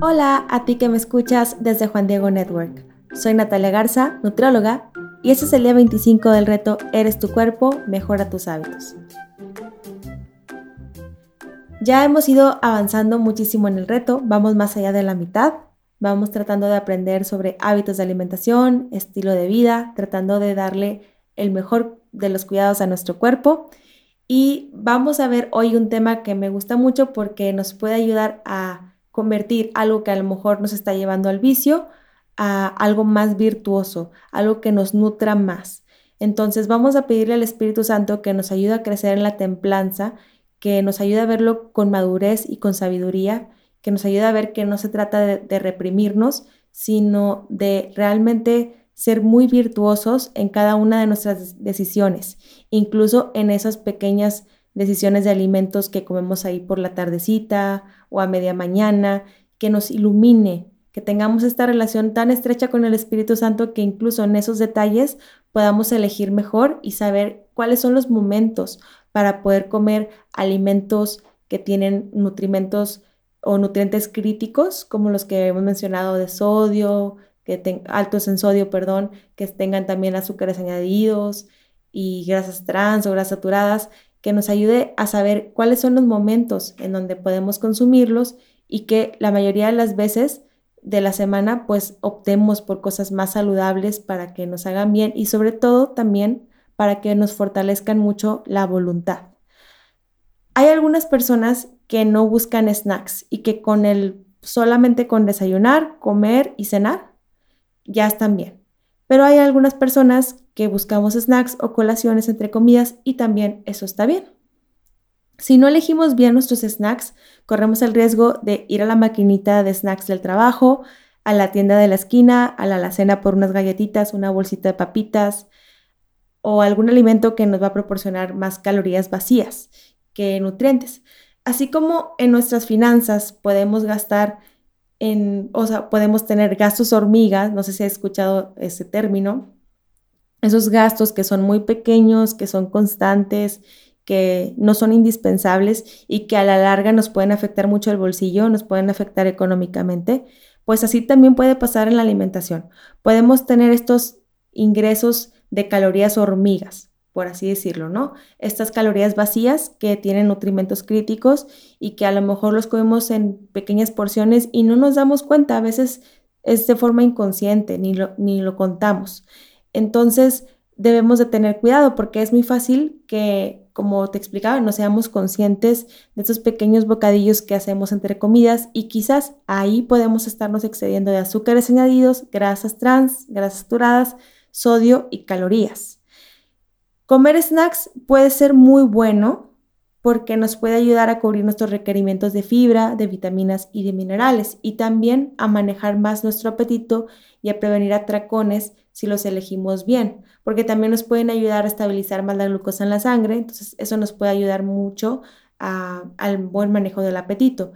Hola a ti que me escuchas desde Juan Diego Network. Soy Natalia Garza, nutrióloga, y este es el día 25 del reto Eres tu cuerpo, mejora tus hábitos. Ya hemos ido avanzando muchísimo en el reto, vamos más allá de la mitad, vamos tratando de aprender sobre hábitos de alimentación, estilo de vida, tratando de darle el mejor de los cuidados a nuestro cuerpo y vamos a ver hoy un tema que me gusta mucho porque nos puede ayudar a convertir algo que a lo mejor nos está llevando al vicio a algo más virtuoso, algo que nos nutra más. Entonces vamos a pedirle al Espíritu Santo que nos ayude a crecer en la templanza, que nos ayude a verlo con madurez y con sabiduría, que nos ayude a ver que no se trata de, de reprimirnos, sino de realmente ser muy virtuosos en cada una de nuestras decisiones, incluso en esas pequeñas decisiones de alimentos que comemos ahí por la tardecita o a media mañana, que nos ilumine, que tengamos esta relación tan estrecha con el Espíritu Santo que incluso en esos detalles podamos elegir mejor y saber cuáles son los momentos para poder comer alimentos que tienen nutrimentos o nutrientes críticos, como los que hemos mencionado de sodio, que tengan altos en sodio, perdón, que tengan también azúcares añadidos y grasas trans o grasas saturadas, que nos ayude a saber cuáles son los momentos en donde podemos consumirlos y que la mayoría de las veces de la semana pues optemos por cosas más saludables para que nos hagan bien y sobre todo también para que nos fortalezcan mucho la voluntad. Hay algunas personas que no buscan snacks y que con el solamente con desayunar, comer y cenar ya están bien. Pero hay algunas personas que buscamos snacks o colaciones entre comidas y también eso está bien. Si no elegimos bien nuestros snacks, corremos el riesgo de ir a la maquinita de snacks del trabajo, a la tienda de la esquina, a la alacena por unas galletitas, una bolsita de papitas o algún alimento que nos va a proporcionar más calorías vacías que nutrientes. Así como en nuestras finanzas podemos gastar o sea, podemos tener gastos hormigas, no sé si has escuchado ese término, esos gastos que son muy pequeños, que son constantes, que no son indispensables y que a la larga nos pueden afectar mucho el bolsillo, nos pueden afectar económicamente, pues así también puede pasar en la alimentación. Podemos tener estos ingresos de calorías hormigas, por así decirlo, ¿no? Estas calorías vacías que tienen nutrimentos críticos y que a lo mejor los comemos en pequeñas porciones y no nos damos cuenta, a veces es de forma inconsciente, ni lo, ni lo contamos. Entonces debemos de tener cuidado porque es muy fácil que, como te explicaba, no seamos conscientes de estos pequeños bocadillos que hacemos entre comidas y quizás ahí podemos estarnos excediendo de azúcares añadidos, grasas trans, grasas saturadas, sodio y calorías. Comer snacks puede ser muy bueno porque nos puede ayudar a cubrir nuestros requerimientos de fibra, de vitaminas y de minerales y también a manejar más nuestro apetito y a prevenir atracones si los elegimos bien, porque también nos pueden ayudar a estabilizar más la glucosa en la sangre, entonces eso nos puede ayudar mucho al buen manejo del apetito.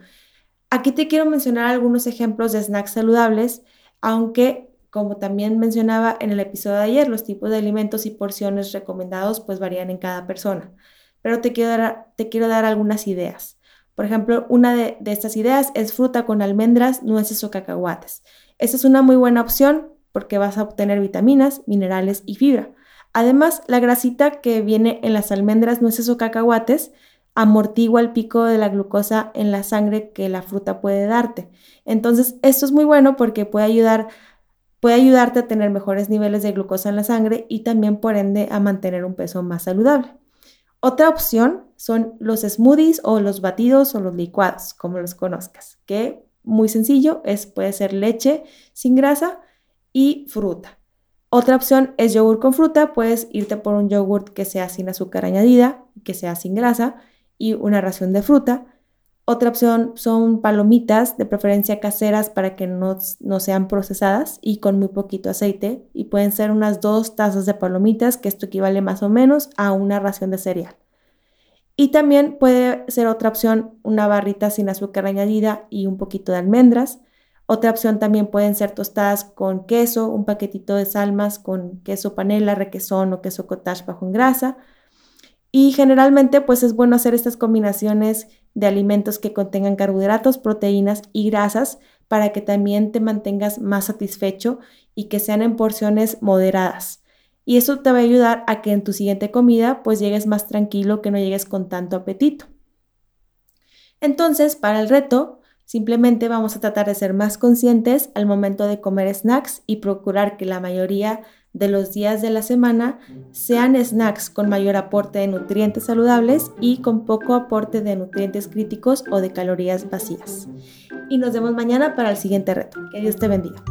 Aquí te quiero mencionar algunos ejemplos de snacks saludables, aunque como también mencionaba en el episodio de ayer, los tipos de alimentos y porciones recomendados pues varían en cada persona. Pero te quiero dar, te quiero dar algunas ideas. Por ejemplo, una de, estas ideas es fruta con almendras, nueces o cacahuates. Esta es una muy buena opción porque vas a obtener vitaminas, minerales y fibra. Además, la grasita que viene en las almendras, nueces o cacahuates amortigua el pico de la glucosa en la sangre que la fruta puede darte. Entonces, esto es muy bueno porque puede ayudar puede ayudarte a tener mejores niveles de glucosa en la sangre y también por ende a mantener un peso más saludable. Otra opción son los smoothies o los batidos o los licuados, como los conozcas, que muy sencillo es puede ser leche sin grasa y fruta. Otra opción es yogur con fruta, puedes irte por un yogur que sea sin azúcar añadida, que sea sin grasa y una ración de fruta. Otra opción son palomitas, de preferencia caseras para que no, sean procesadas y con muy poquito aceite. Y pueden ser unas dos tazas de palomitas, que esto equivale más o menos a una ración de cereal. Y también puede ser otra opción una barrita sin azúcar añadida y un poquito de almendras. Otra opción también pueden ser tostadas con queso, un paquetito de salmas con queso panela, requesón o queso cottage bajo en grasa. Y generalmente pues es bueno hacer estas combinaciones de alimentos que contengan carbohidratos, proteínas y grasas para que también te mantengas más satisfecho y que sean en porciones moderadas. Y eso te va a ayudar a que en tu siguiente comida pues llegues más tranquilo, que no llegues con tanto apetito. Entonces, para el reto, simplemente vamos a tratar de ser más conscientes al momento de comer snacks y procurar que la mayoría de los días de la semana sean snacks con mayor aporte de nutrientes saludables y con poco aporte de nutrientes críticos o de calorías vacías. Y nos vemos mañana para el siguiente reto. Que Dios te bendiga.